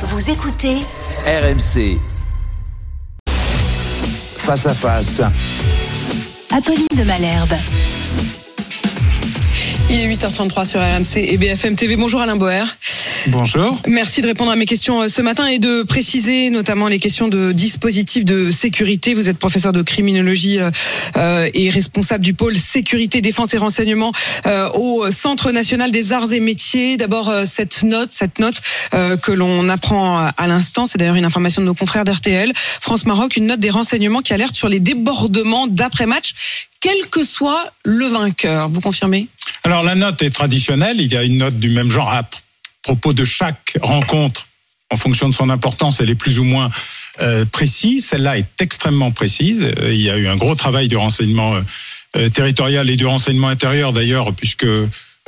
Vous écoutez RMC. Face à face. Apolline de Malherbe. Il est 8h33 sur RMC et BFM TV. Bonjour Alain Boer. Bonjour. Merci de répondre à mes questions euh, ce matin et de préciser notamment les questions de dispositifs de sécurité. Vous êtes professeur de criminologie euh, euh, et responsable du pôle sécurité, défense et renseignement au Centre national des arts et métiers. D'abord cette note, cette note que l'on apprend à l'instant, c'est d'ailleurs une information de nos confrères d'RTL, France-Maroc, une note des renseignements qui alerte sur les débordements d'après-match, quel que soit le vainqueur. Vous confirmez? Alors la note est traditionnelle, il y a une note du même genre à propos de chaque rencontre en fonction de son importance, elle est plus ou moins euh, précise. Celle-là est extrêmement précise. Euh, il y a eu un gros travail du renseignement euh, territorial et du renseignement intérieur d'ailleurs, puisque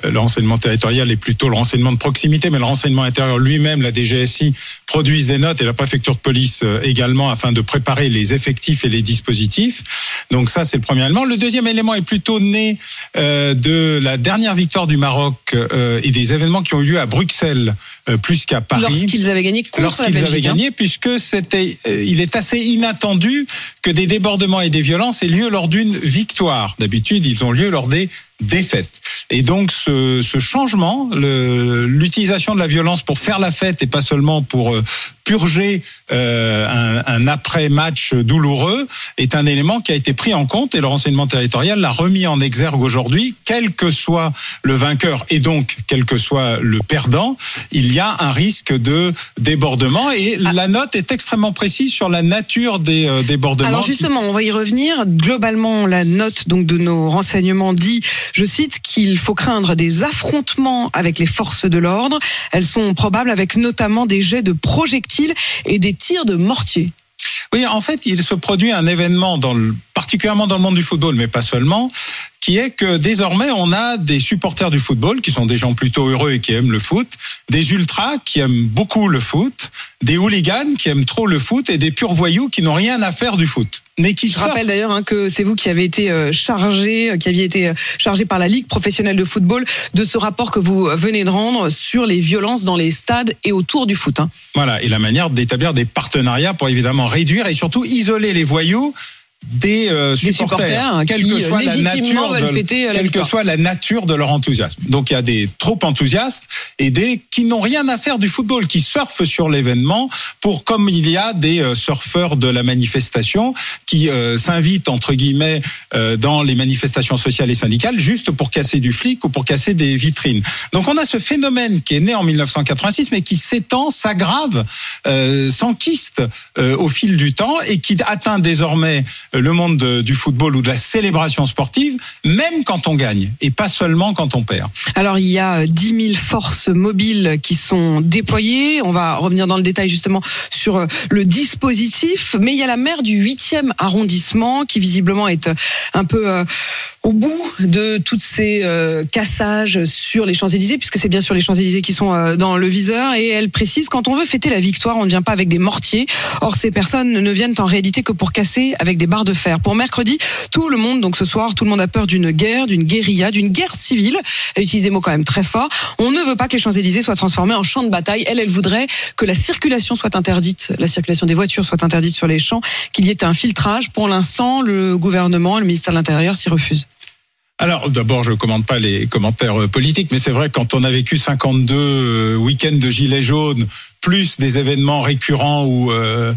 le renseignement territorial est plutôt le renseignement de proximité, mais le renseignement intérieur lui-même, la DGSI, produisent des notes et la préfecture de police euh, également afin de préparer les effectifs et les dispositifs. Donc ça, c'est le premier élément. Le deuxième élément est plutôt né euh, de la dernière victoire du Maroc euh, et des événements qui ont eu lieu à Bruxelles plus qu'à Paris. Lorsqu'ils avaient gagné contre Lorsqu'ils avaient hein. gagné, puisque c'était, il est assez inattendu que des débordements et des violences aient lieu lors d'une victoire. D'habitude, ils ont lieu lors des défaites. Et donc ce, ce changement, l'utilisation de la violence pour faire la fête et pas seulement pour euh, purger euh, un, un après-match douloureux est un élément qui a été pris en compte et le renseignement territorial l'a remis en exergue aujourd'hui, quel que soit le vainqueur et donc quel que soit le perdant, il y a un risque de débordement et ah. la note est extrêmement précise sur la nature des euh, débordements. Alors justement, on va y revenir. Globalement, la note donc de nos renseignements dit, je cite, qu'il faut craindre des affrontements avec les forces de l'ordre. Elles sont probables avec notamment des jets de projectiles et des tirs de mortier. Oui, en fait, il se produit un événement, dans le, particulièrement dans le monde du football, mais pas seulement, qui est que désormais on a des supporters du football qui sont des gens plutôt heureux et qui aiment le foot, des ultras qui aiment beaucoup le foot, des hooligans qui aiment trop le foot et des purs voyous qui n'ont rien à faire du foot. Mais qui Je rappelle d'ailleurs hein, que c'est vous qui avez été euh, chargé, euh, qui aviez été euh, chargé par la Ligue professionnelle de football de ce rapport que vous venez de rendre sur les violences dans les stades et autour du foot. Hein. Voilà, et la manière d'établir des partenariats pour évidemment réduire et surtout isoler les voyous des, euh, supporters, quelle que soit la nature de, quelle que soit la nature de leur enthousiasme. Donc il y a des trop enthousiastes et des qui n'ont rien à faire du football, qui surfent sur l'événement pour comme il y a des euh, surfeurs de la manifestation qui euh, s'invitent entre guillemets euh, dans les manifestations sociales et syndicales juste pour casser du flic ou pour casser des vitrines. Donc on a ce phénomène qui est né en 1986 mais qui s'étend, s'aggrave, s'enquiste au fil du temps et qui atteint désormais le monde du football ou de la célébration sportive, même quand on gagne et pas seulement quand on perd. Alors il y a 10 euh, 000 forces mobiles qui sont déployées. On va revenir dans le détail justement sur euh, le dispositif, mais il y a la maire du 8e arrondissement qui visiblement est euh, un peu au bout de toutes ces cassages sur les Champs-Élysées, puisque c'est bien sur les Champs-Élysées qui sont dans le viseur, et elle précise quand on veut fêter la victoire, on ne vient pas avec des mortiers. Or ces personnes ne viennent en réalité que pour casser avec des barres de. Pour mercredi, tout le monde, donc ce soir, tout le monde a peur d'une guerre, d'une guérilla, d'une guerre civile. Elle utilise des mots quand même très forts. On ne veut pas que les Champs-Élysées soient transformés en champ de bataille. Elle, elle voudrait que la circulation soit interdite, la circulation des voitures soit interdite sur les champs, qu'il y ait un filtrage. Pour l'instant, le gouvernement, le ministère de l'Intérieur s'y refuse. Alors d'abord, je ne commande pas les commentaires euh, politiques, mais c'est vrai quand on a vécu 52 euh, week-ends de gilets jaunes, plus des événements récurrents ou, euh,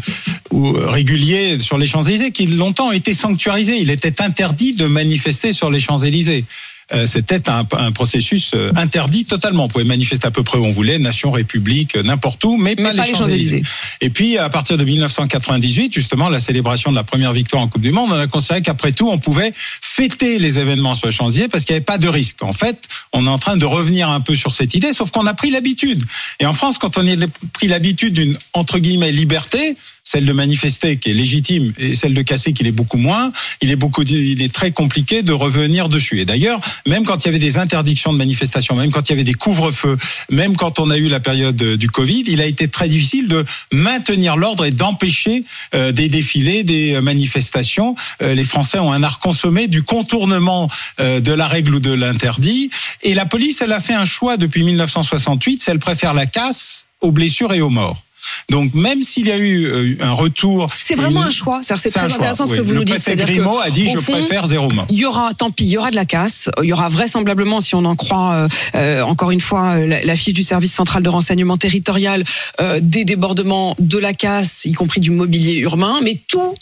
ou réguliers sur les Champs-Élysées, qui longtemps été sanctuarisés. Il était interdit de manifester sur les Champs-Élysées. Euh, c'était un, processus euh, interdit totalement. On pouvait manifester à peu près où on voulait, nation, république, n'importe où, mais, pas, les Champs-Élysées. Et puis, à partir de 1998, justement, la célébration de la première victoire en Coupe du Monde, on a considéré qu'après tout, on pouvait fêter les événements sur les Champs-Élysées parce qu'il n'y avait pas de risque. En fait, on est en train de revenir un peu sur cette idée, sauf qu'on a pris l'habitude. Et en France, quand on a pris l'habitude d'une, entre guillemets, liberté, celle de manifester qui est légitime et celle de casser qui l'est beaucoup moins, il est beaucoup, il est très compliqué de revenir dessus. Et d'ailleurs, même quand il y avait des interdictions de manifestation, même quand il y avait des couvre-feux, même quand on a eu la période du Covid, il a été très difficile de maintenir l'ordre et d'empêcher euh, des défilés, des manifestations. Euh, les Français ont un art consommé du contournement euh, de la règle ou de l'interdit. Et la police, elle a fait un choix depuis 1968, elle préfère la casse aux blessures et aux morts. Donc même s'il y a eu euh, un retour, c'est vraiment une- un choix. C'est très un choix, intéressant ce oui. que vous le nous dites. que, Grimaud a dit je fond, préfère zéro mort. Il y aura, tant pis, il y aura de la casse. Il y aura vraisemblablement, si on en croit, euh, euh, encore une fois, la, la fiche du service central de renseignement territorial, euh, des débordements, de la casse, y compris du mobilier urbain. Mais tout,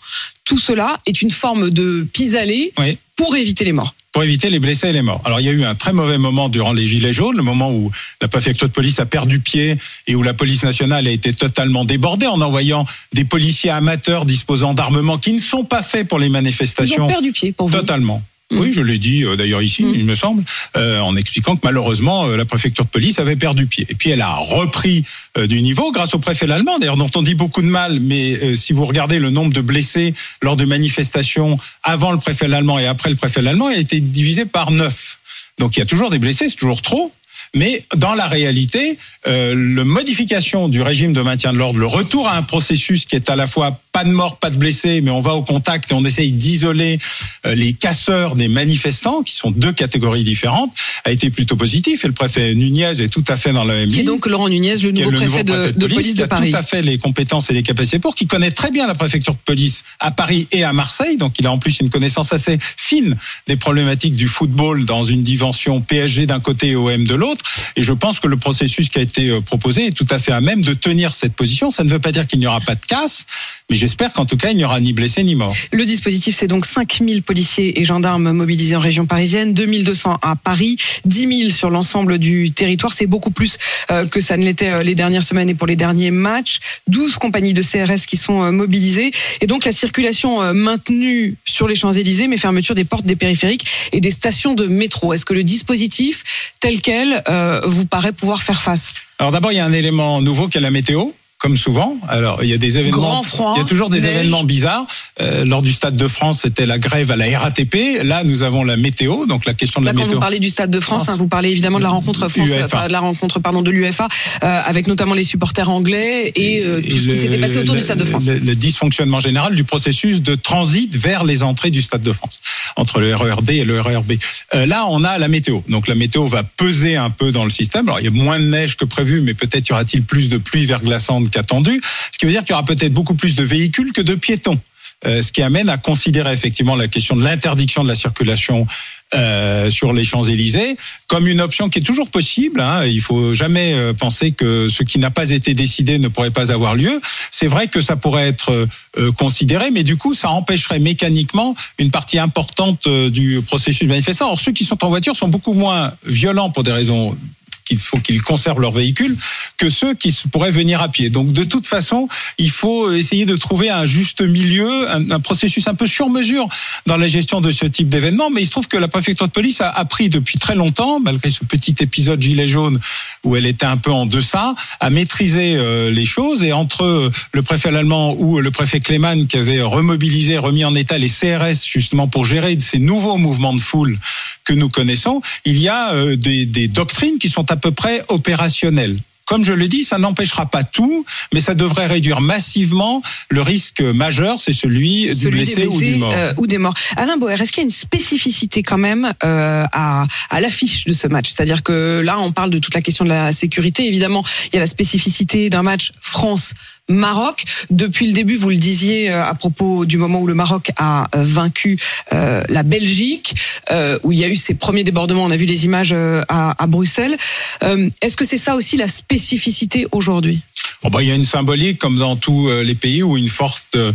tout cela est une forme de pis-aller Oui. pour éviter les morts. Pour éviter les blessés et les morts. Alors il y a eu un très mauvais moment durant les Gilets jaunes, le moment où la préfecture de police a perdu pied et où la police nationale a été totalement débordée en envoyant des policiers amateurs disposant d'armements qui ne sont pas faits pour les Ils ont manifestations. perdu pied pour vous. Totalement. Mm. Oui, je l'ai dit euh, d'ailleurs ici, Mm. il me semble, euh, en expliquant que malheureusement euh, la préfecture de police avait perdu pied. Et puis elle a repris euh, du niveau grâce au préfet allemand, d'ailleurs dont on dit beaucoup de mal, mais euh, si vous regardez le nombre de blessés lors de manifestations avant le préfet allemand et après le préfet allemand, il a été divisé par neuf. Donc il y a toujours des blessés, c'est toujours trop. Mais dans la réalité, euh, le modification du régime de maintien de l'ordre, le retour à un processus qui est à la fois pas de morts, pas de blessés, mais on va au contact et on essaye d'isoler euh, les casseurs des manifestants, qui sont deux catégories différentes, a été plutôt positif. Et le préfet Nunez est tout à fait dans la même Qui est donc Laurent Nunez, le qui nouveau le préfet, nouveau de, de police qui de a Paris. tout à fait les compétences et les capacités pour, qui connaît très bien la préfecture de police à Paris et à Marseille. Donc il a en plus une connaissance assez fine des problématiques du football dans une dimension PSG d'un côté et OM de l'autre. Et je pense que le processus qui a été euh, proposé est tout à fait à même de tenir cette position. Ça ne veut pas dire qu'il n'y aura pas de casse, mais j'espère qu'en tout cas il n'y aura ni blessés ni morts. Le dispositif, c'est donc 5000 policiers et gendarmes mobilisés en région parisienne, 2200 à Paris, 10 000 sur l'ensemble du territoire. C'est beaucoup plus euh, que ça ne l'était euh, les dernières semaines et pour les derniers matchs. 12 compagnies de CRS qui sont euh, mobilisées. Et donc la circulation maintenue sur les Champs-Élysées, mais fermeture des portes des périphériques et des stations de métro. Est-ce que le dispositif tel quel euh, vous paraît pouvoir faire face? Alors d'abord il y a un élément nouveau qui est la météo. Comme souvent, alors il y a des événements, Grand froid, il y a toujours des neige. événements bizarres. Euh, lors du Stade de France, c'était la grève à la RATP. Là, nous avons la météo, donc la question de Là, la quand météo. vous parlez du Stade de France, France. hein, vous parlez évidemment de la rencontre France, enfin, de la rencontre pardon de l'UEFA, euh, avec notamment les supporters anglais et, euh, tout ce qui s'était passé autour le- du Stade de France. Le, le dysfonctionnement général du processus de transit vers les entrées du Stade de France, entre le RERD et le RERB. Là, on a la météo. Donc la météo va peser un peu dans le système. Alors il y a moins de neige que prévu, mais peut-être y aura-t-il plus de pluie verglaçante qu'attendu. Ce qui veut dire qu'il y aura peut-être beaucoup plus de véhicules que de piétons. Euh, ce qui amène à considérer effectivement la question de l'interdiction de la circulation euh, sur les Champs-Élysées comme une option qui est toujours possible. Hein. Il faut jamais euh, penser que ce qui n'a pas été décidé ne pourrait pas avoir lieu. C'est vrai que ça pourrait être considéré, mais du coup, ça empêcherait mécaniquement une partie importante du processus manifestant. Or, ceux qui sont en voiture sont beaucoup moins violents pour des raisons qu'il faut qu'ils conservent leur véhicule que ceux qui pourraient venir à pied. Donc de toute façon, il faut essayer de trouver un juste milieu, un, processus un peu sur mesure dans la gestion de ce type d'événement. Mais il se trouve que la préfecture de police a appris depuis très longtemps, malgré ce petit épisode gilet jaune où elle était un peu en deçà, à maîtriser euh, les choses. Et entre le préfet allemand ou le préfet Kleman qui avait remobilisé, remis en état les CRS justement pour gérer ces nouveaux mouvements de foule que nous connaissons, il y a euh, des, des doctrines qui sont à peu près opérationnelles. Comme je le dis, ça n'empêchera pas tout, mais ça devrait réduire massivement le risque majeur, c'est celui, du blessé, des ou du blessés, mort. euh, ou des morts. Alain Boer, est-ce qu'il y a une spécificité quand même euh, à, à l'affiche de ce match? C'est-à-dire que là, on parle de toute la question de la sécurité. Évidemment, il y a la spécificité d'un match France. Maroc. Depuis le début, vous le disiez euh, à propos du moment où le Maroc a euh, vaincu euh, la Belgique, euh, où il y a eu ces premiers débordements. On a vu les images euh, à, à Bruxelles. Euh, Est-ce que c'est ça aussi la spécificité aujourd'hui? Bon, bah, il y a une symbolique, comme dans tous les pays, où une euh,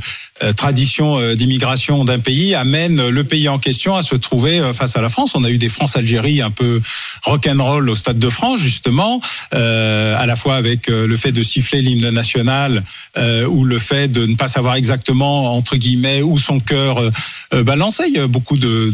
tradition euh, d'immigration d'un pays amène le pays en question à se trouver euh, face à la France. On a eu des France-Algérie un peu rock'n'roll au Stade de France, justement, euh, à la fois avec euh, le fait de siffler l'hymne national euh, ou le fait de ne pas savoir exactement, entre guillemets, où son cœur euh, euh, balançait. Il y a beaucoup de,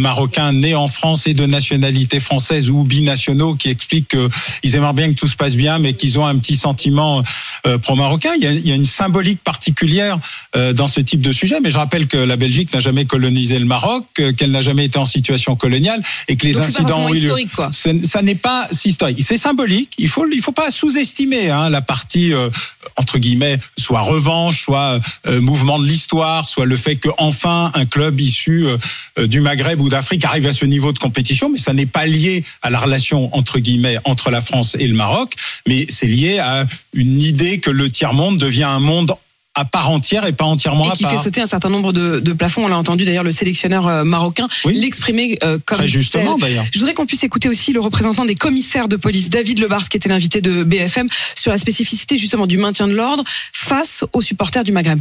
Marocains nés en France et de nationalité française ou binationaux qui expliquent qu'ils aimeraient bien que tout se passe bien, mais qu'ils ont un petit sentiment euh, pro-marocain. Il y a une symbolique particulière particulière euh, dans ce type de sujet. Mais je rappelle que la Belgique n'a jamais colonisé le Maroc, euh, qu'elle n'a jamais été en situation coloniale et que les Donc, c'est pas incidents ont eu lieu. historique, quoi. Ça n'est pas si historique. C'est symbolique. Il faut, il faut pas sous-estimer hein, la partie euh, entre guillemets, soit revanche, soit euh, mouvement de l'histoire, soit le fait que enfin un club issu euh, du Maghreb ou d'Afrique arrive à ce niveau de compétition. Mais ça n'est pas lié à la relation entre guillemets entre la France et le Maroc, mais c'est lié à une idée que le tiers monde devient un monde à part entière et pas entièrement Et à qui part. fait sauter un certain nombre de, de plafonds. On l'a entendu d'ailleurs le sélectionneur euh, marocain Oui. l'exprimer euh, comme Très justement d'ailleurs. Je voudrais qu'on puisse écouter aussi le représentant des commissaires de police, David Levars, qui était l'invité de BFM, sur la spécificité justement du maintien de l'ordre face aux supporters du Maghreb.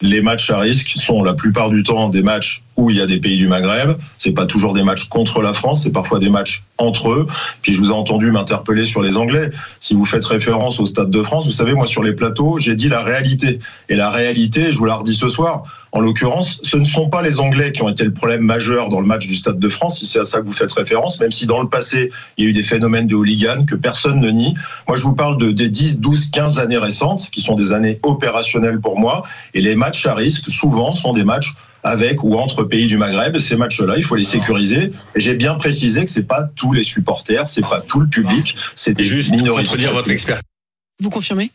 Les matchs à risque sont la plupart du temps des matchs où il y a des pays du Maghreb. C'est pas toujours des matchs contre la France, c'est parfois des matchs entre eux. Puis je vous ai entendu m'interpeller sur les Anglais. Si vous faites référence au Stade de France, vous savez, moi sur les plateaux, j'ai dit la réalité. Et la réalité, je vous la redis ce soir, en l'occurrence, ce ne sont pas les Anglais qui ont été le problème majeur dans le match du Stade de France, si c'est à ça que vous faites référence, même si dans le passé, il y a eu des phénomènes de hooligan que personne ne nie. Moi, je vous parle de, des 10, 12, 15 années récentes, qui sont des années opérationnelles pour moi. Et les matchs à risque, souvent, sont des matchs avec ou entre pays du Maghreb. Ces matchs-là, il faut les sécuriser. Et j'ai bien précisé que c'est pas tous les supporters, c'est pas tout le public, c'est des Juste minorités. contredire votre expert. Vous confirmez?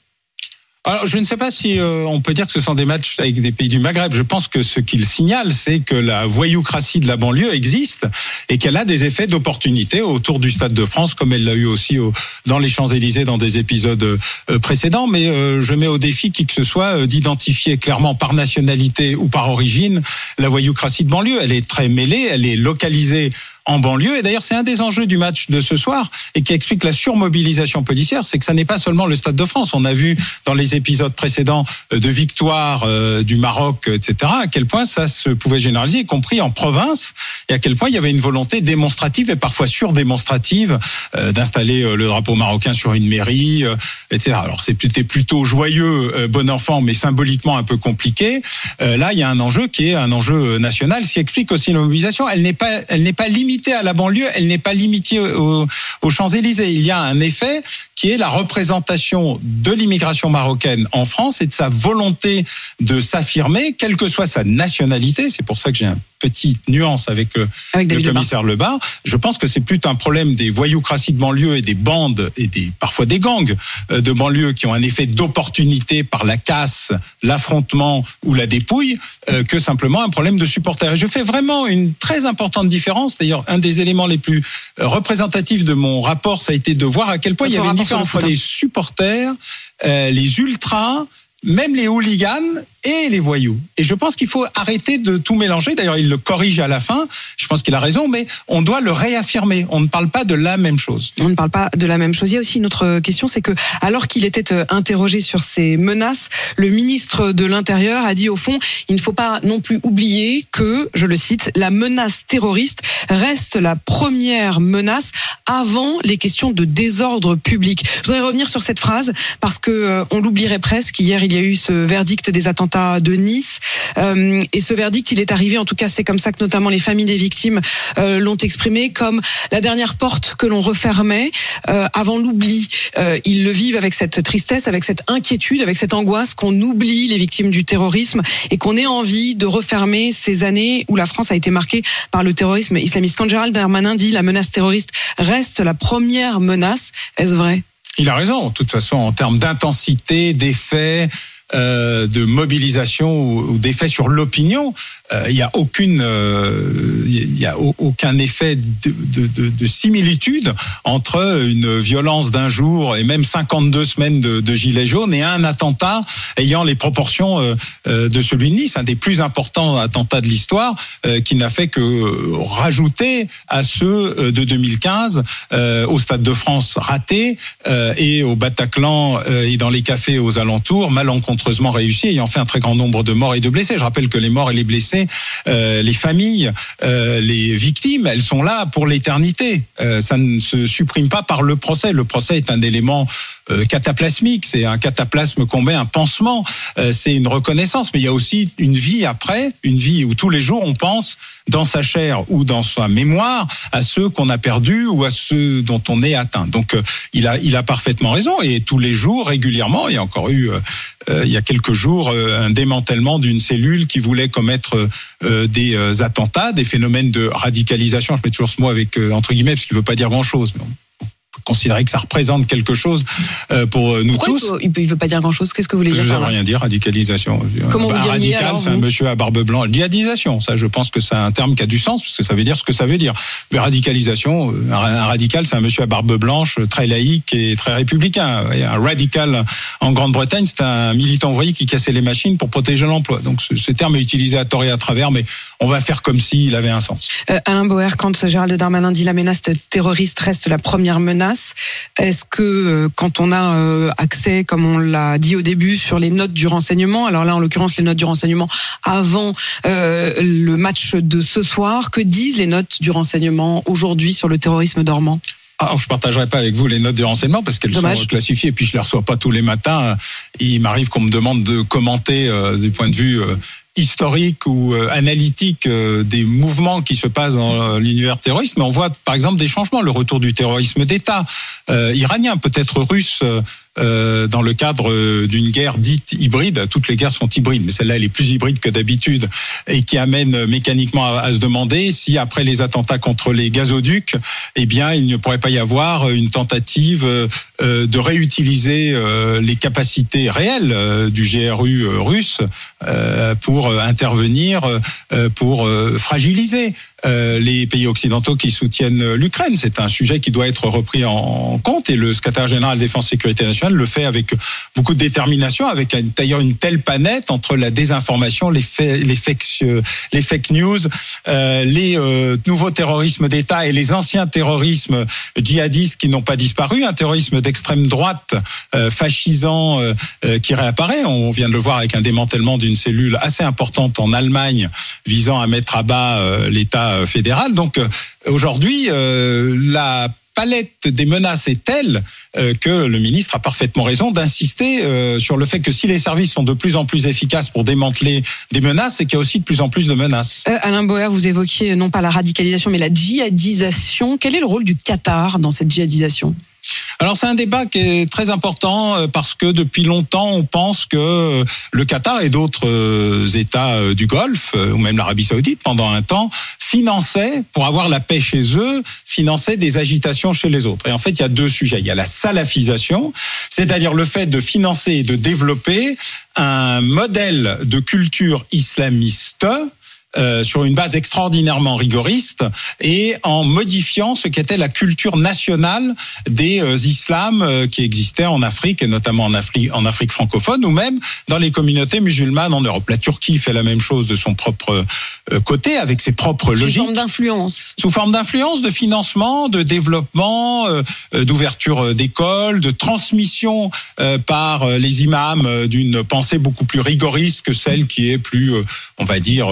Alors, je ne sais pas si euh, on peut dire que ce sont des matchs avec des pays du Maghreb. Je pense que ce qu'il signale, c'est que la voyoucratie de la banlieue existe et qu'elle a des effets d'opportunité autour du Stade de France, comme elle l'a eu aussi au- dans les Champs-Élysées dans des épisodes euh, précédents. Mais euh, je mets au défi qui que ce soit euh, d'identifier clairement par nationalité ou par origine la voyoucratie de banlieue. Elle est très mêlée, elle est localisée en banlieue. Et d'ailleurs, c'est un des enjeux du match de ce soir et qui explique la surmobilisation policière. C'est que ça n'est pas seulement le Stade de France. On a vu dans les épisodes précédents euh, de victoire euh, du Maroc, etc., à quel point ça se pouvait généraliser, y compris en province, et à quel point il y avait une volonté démonstrative et parfois surdémonstrative euh, d'installer le drapeau marocain sur une mairie, etc. Alors c'était plutôt joyeux, bon enfant, mais symboliquement un peu compliqué. Là, il y a un enjeu qui est un enjeu national, ce qui explique aussi la mobilisation. Elle n'est pas, elle n'est pas limitée à la banlieue, elle n'est pas limitée aux, aux Champs-Élysées. Il y a un effet qui est la représentation de l'immigration marocaine en France et de sa volonté de s'affirmer, quelle que soit sa nationalité. C'est pour ça que j'ai un petite nuance avec, euh, Avec le commissaire Lebar. Je pense que c'est plutôt un problème des voyoucraties de banlieue et des bandes et des parfois des gangs euh, de banlieue qui ont un effet d'opportunité par la casse, l'affrontement ou la dépouille euh, que simplement un problème de supporters. Et je fais vraiment une très importante différence. D'ailleurs, un des éléments les plus euh, représentatifs de mon rapport, ça a été de voir à quel point il y avait une différence entre hein. les supporters, euh, les ultras, même les hooligans et les voyous. Et je pense qu'il faut arrêter de tout mélanger. D'ailleurs, il le corrige à la fin. Je pense qu'il a raison, mais on doit le réaffirmer. On ne parle pas de la même chose. On ne parle pas de la même chose. Il y a aussi une autre question, c'est que alors qu'il était euh, interrogé sur ces menaces, le ministre de l'Intérieur a dit au fond, il ne faut pas non plus oublier que, je le cite, la menace terroriste reste la première menace avant les questions de désordre public. Je voudrais revenir sur cette phrase parce que euh, on l'oublierait presque. Hier, il y a eu ce verdict des attentats de Nice Euh, et ce verdict, il est arrivé. En tout cas, c'est comme ça que notamment les familles des victimes euh, l'ont exprimé comme la dernière porte que l'on refermait euh, avant l'oubli. Euh, ils le vivent avec cette tristesse, avec cette inquiétude, avec cette angoisse qu'on oublie les victimes du terrorisme et qu'on ait envie de refermer ces années où la France a été marquée par le terrorisme Quand Gérald Darmanin dit la menace terroriste reste la première menace, est-ce vrai? Il a raison. De toute façon, en termes d'intensité, d'effet, euh, de mobilisation ou, d'effet sur l'opinion, euh, il n'y a aucune, euh, il aucun effet de, de, de, de similitude entre une violence d'un jour et même 52 semaines de, gilets jaunes et un attentat ayant les proportions de celui de Nice, un des plus importants attentats de l'histoire, qui n'a fait que rajouter à ceux de 2015 euh, au Stade de France raté et au Bataclan et dans les cafés aux alentours malencontreusement réussi, ayant fait un très grand nombre de morts et de blessés. Je rappelle que les morts et les blessés, euh, les familles, euh, les victimes, elles sont là pour l'éternité. Euh, ça ne se supprime pas par le procès. Le procès est un élément cataplasmique, c'est un cataplasme qu'on met, un pansement, c'est une reconnaissance, mais il y a aussi une vie après, une vie où tous les jours on pense dans sa chair ou dans sa mémoire à ceux qu'on a perdus ou à ceux dont on est atteint. Donc euh, il a il a parfaitement raison et tous les jours régulièrement il y a encore eu euh, euh, il y a quelques jours euh, un démantèlement d'une cellule qui voulait commettre des attentats, des phénomènes de radicalisation. Je mets toujours ce mot avec entre guillemets parce qu'il ne veut pas dire grand-chose. Considérer que ça représente quelque chose euh, pour euh, nous Pourquoi il tous. peut- il peut- il veut pas dire grand chose Qu'est-ce que vous voulez Je dire ne par là? rien dire, radicalisation. Comment vous un diriez, radical, c'est un vous monsieur à barbe blanche. Djihadisation, ça, je pense que c'est un terme qui a du sens, parce que ça veut dire ce que ça veut dire. Mais radicalisation, euh, un un radical, c'est un monsieur à barbe blanche, très laïque et très républicain. Et un radical en Grande-Bretagne, c'est un militant ouvrier qui cassait les machines pour protéger l'emploi. Donc ce, ce terme est utilisé à tort et à travers, mais on va faire comme s'il avait un sens. Euh, Alain Bauer, quand Gérald Darmanin dit la menace terroriste reste la première menace, est-ce que euh, quand on a euh, accès, comme on l'a dit au début, sur les notes du renseignement, alors là en l'occurrence les notes du renseignement avant euh, le match de ce soir, que disent les notes du renseignement aujourd'hui sur le terrorisme dormant? Alors, je partagerai pas avec vous les notes de renseignement parce qu'elles sont classifiées et puis je les reçois pas tous les matins. Il m'arrive qu'on me demande de commenter euh, du point de vue euh, historique ou euh, analytique euh, des mouvements qui se passent dans euh, l'univers terroriste. Mais on voit par exemple des changements, le retour du terrorisme d'État iranien, peut-être russe. dans le cadre d'une guerre dite hybride, toutes les guerres sont hybrides, mais celle-là elle est plus hybride que d'habitude et qui amène mécaniquement à, se demander si après les attentats contre les gazoducs, eh bien il ne pourrait pas y avoir une tentative de réutiliser les capacités réelles du GRU russe euh, pour euh, intervenir, euh, pour euh, fragiliser euh, les pays occidentaux qui soutiennent l'Ukraine. C'est un sujet qui doit être repris en compte et le secrétaire général Défense Sécurité nationale le fait avec beaucoup de détermination, avec d'ailleurs une telle panette entre la désinformation, les, fake, les fake news, les nouveaux terrorismes d'État et les anciens terrorismes djihadistes qui n'ont pas disparu, un terrorisme d'extrême droite fascisant qui réapparaît. On vient de le voir avec un démantèlement d'une cellule assez importante en Allemagne visant à mettre à bas euh, l'État euh, fédéral. Donc euh, aujourd'hui, la palette des menaces est telle que le ministre a parfaitement raison d'insister sur le fait que si les services sont de plus en plus efficaces pour démanteler des menaces, c'est qu'il y a aussi de plus en plus de menaces. Euh, Alain Bauer, vous évoquiez non pas la radicalisation mais la djihadisation. Quel est le rôle du Qatar dans cette djihadisation? Alors c'est un débat qui est très important euh, parce que depuis longtemps on pense que euh, le Qatar et d'autres euh, États du Golfe ou même l'Arabie Saoudite pendant un temps finançaient pour avoir la paix chez eux, finançaient des agitations chez les autres. Et en fait il y a deux sujets. Il y a la salafisation, c'est-à-dire le fait de financer et de développer un modèle de culture islamiste euh, sur une base extraordinairement rigoriste et en modifiant ce qu'était la culture nationale des euh, islams euh, qui existaient en Afrique et notamment en Afrique, en Afrique francophone ou même dans les communautés musulmanes en Europe. La Turquie fait la même chose de son propre euh, côté avec ses propres Sous logiques forme d'influence. sous forme d'influence, de financement, de développement, d'ouverture d'écoles, de transmission par les imams d'une pensée beaucoup plus rigoriste que celle qui est plus, on va dire,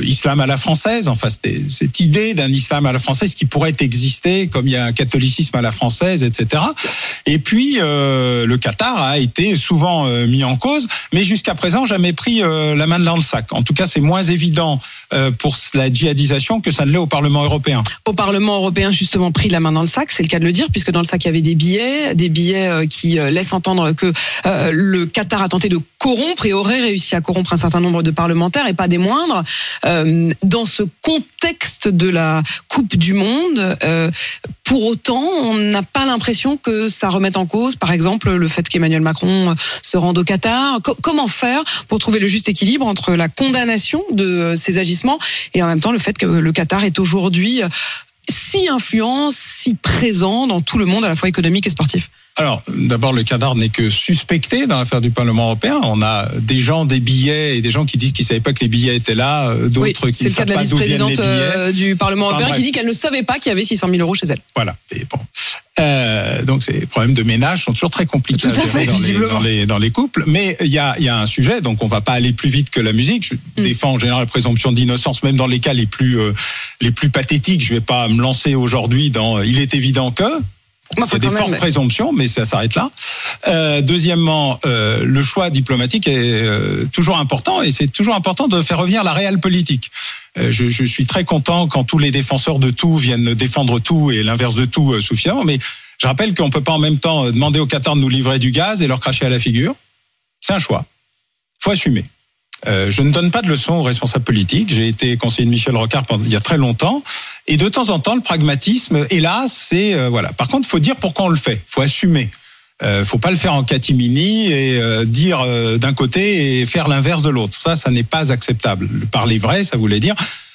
islam à la française. Enfin, cette idée d'un islam à la française qui pourrait exister, comme il y a un catholicisme à la française, etc. Et puis, euh, le Qatar a été souvent euh, mis en cause, mais jusqu'à présent jamais pris euh, la main dans le sac. En tout cas, c'est moins évident pour la djihadisation que ça ne l'est au Parlement européen. Au Parlement européen, justement, pris la main dans le sac, c'est le cas de le dire, puisque dans le sac, il y avait des billets, des billets qui laissent entendre que le Qatar a tenté de corrompre et aurait réussi à corrompre un certain nombre de parlementaires, et pas des moindres. Euh, dans ce contexte de la Coupe du Monde, euh, pour autant, on n'a pas l'impression que ça remette en cause, par exemple, le fait qu'Emmanuel Macron euh, se rende au Qatar. Co- comment faire pour trouver le juste équilibre entre la condamnation de euh, ces agissements et en même temps le fait que le Qatar est aujourd'hui si influent, si présent dans tout le monde, à la fois économique et sportif? Alors, d'abord, le Qatar n'est que suspecté dans l'affaire du Parlement européen. On a des gens, des billets et des gens qui disent qu'ils savaient pas que les billets étaient là, euh, d'autres Oui, qui c'est ne le cas savent de la pas d'où viennent les vice-présidente billets. euh, du Parlement Enfin, européen qui dit qu'elle ne savait pas qu'il y avait 600 000 euros chez elle. Voilà. Et bon. Euh, donc ces problèmes de ménage sont toujours très compliqués Tout à à gérer fait, dans, les, visiblement. dans, les, dans les couples. Mais il y a, il y a un sujet, donc on va pas aller plus vite que la musique. Je Mm. défends en général la présomption d'innocence, même dans les cas les plus euh, les plus pathétiques. Je vais pas me lancer aujourd'hui dans. Il est évident que. Il y faut a des même- fortes présomptions, mais ça s'arrête là. Euh, deuxièmement, euh, le choix diplomatique est euh, toujours important et c'est toujours important de faire revenir la réelle politique. Euh, je, je suis très content quand tous les défenseurs de tout viennent défendre tout et l'inverse de tout euh, suffisamment, mais je rappelle qu'on peut pas en même temps demander au Qatar de nous livrer du gaz et leur cracher à la figure. C'est un choix. faut assumer. Euh, je ne donne pas de leçons aux responsables politiques. J'ai été conseiller de Michel Rocard pendant, il y a très longtemps. Et de temps en temps, le pragmatisme, hélas, c'est euh, voilà. Par contre, faut dire pourquoi on le fait. faut assumer. Euh, faut pas le faire en catimini et euh, dire euh, d'un côté et faire l'inverse de l'autre. Ça, ça n'est pas acceptable. Parler vrai, ça voulait dire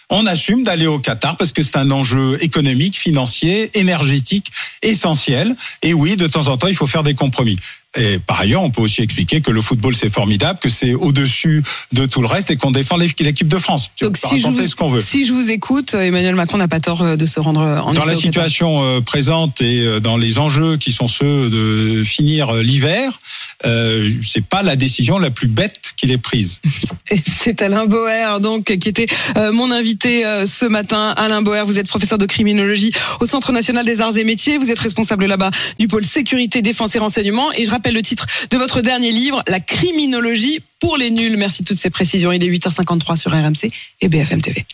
on assume d'aller au Qatar parce que c'est un enjeu économique, financier, énergétique essentiel. Et oui, de temps en temps, il faut faire des compromis. Et par ailleurs, on peut aussi expliquer que le football c'est formidable, que c'est au-dessus de tout le reste et qu'on défend l'équipe de France. Donc si je, vous, ce qu'on veut. si je vous écoute, Emmanuel Macron n'a pas tort euh, de se rendre en Dans la situation euh, présente et euh, dans les enjeux qui sont ceux de finir l'hiver, euh, c'est pas la décision la plus bête qu'il ait prise. C'est Alain Boer donc qui était mon invité ce matin. Alain Boer, vous êtes professeur de criminologie au Centre national des arts et métiers. Vous êtes responsable là-bas du pôle sécurité, défense et renseignement. Et je le titre de votre dernier livre, La criminologie pour les nuls. Merci de toutes ces précisions. Il est 8h53 sur RMC et BFM TV.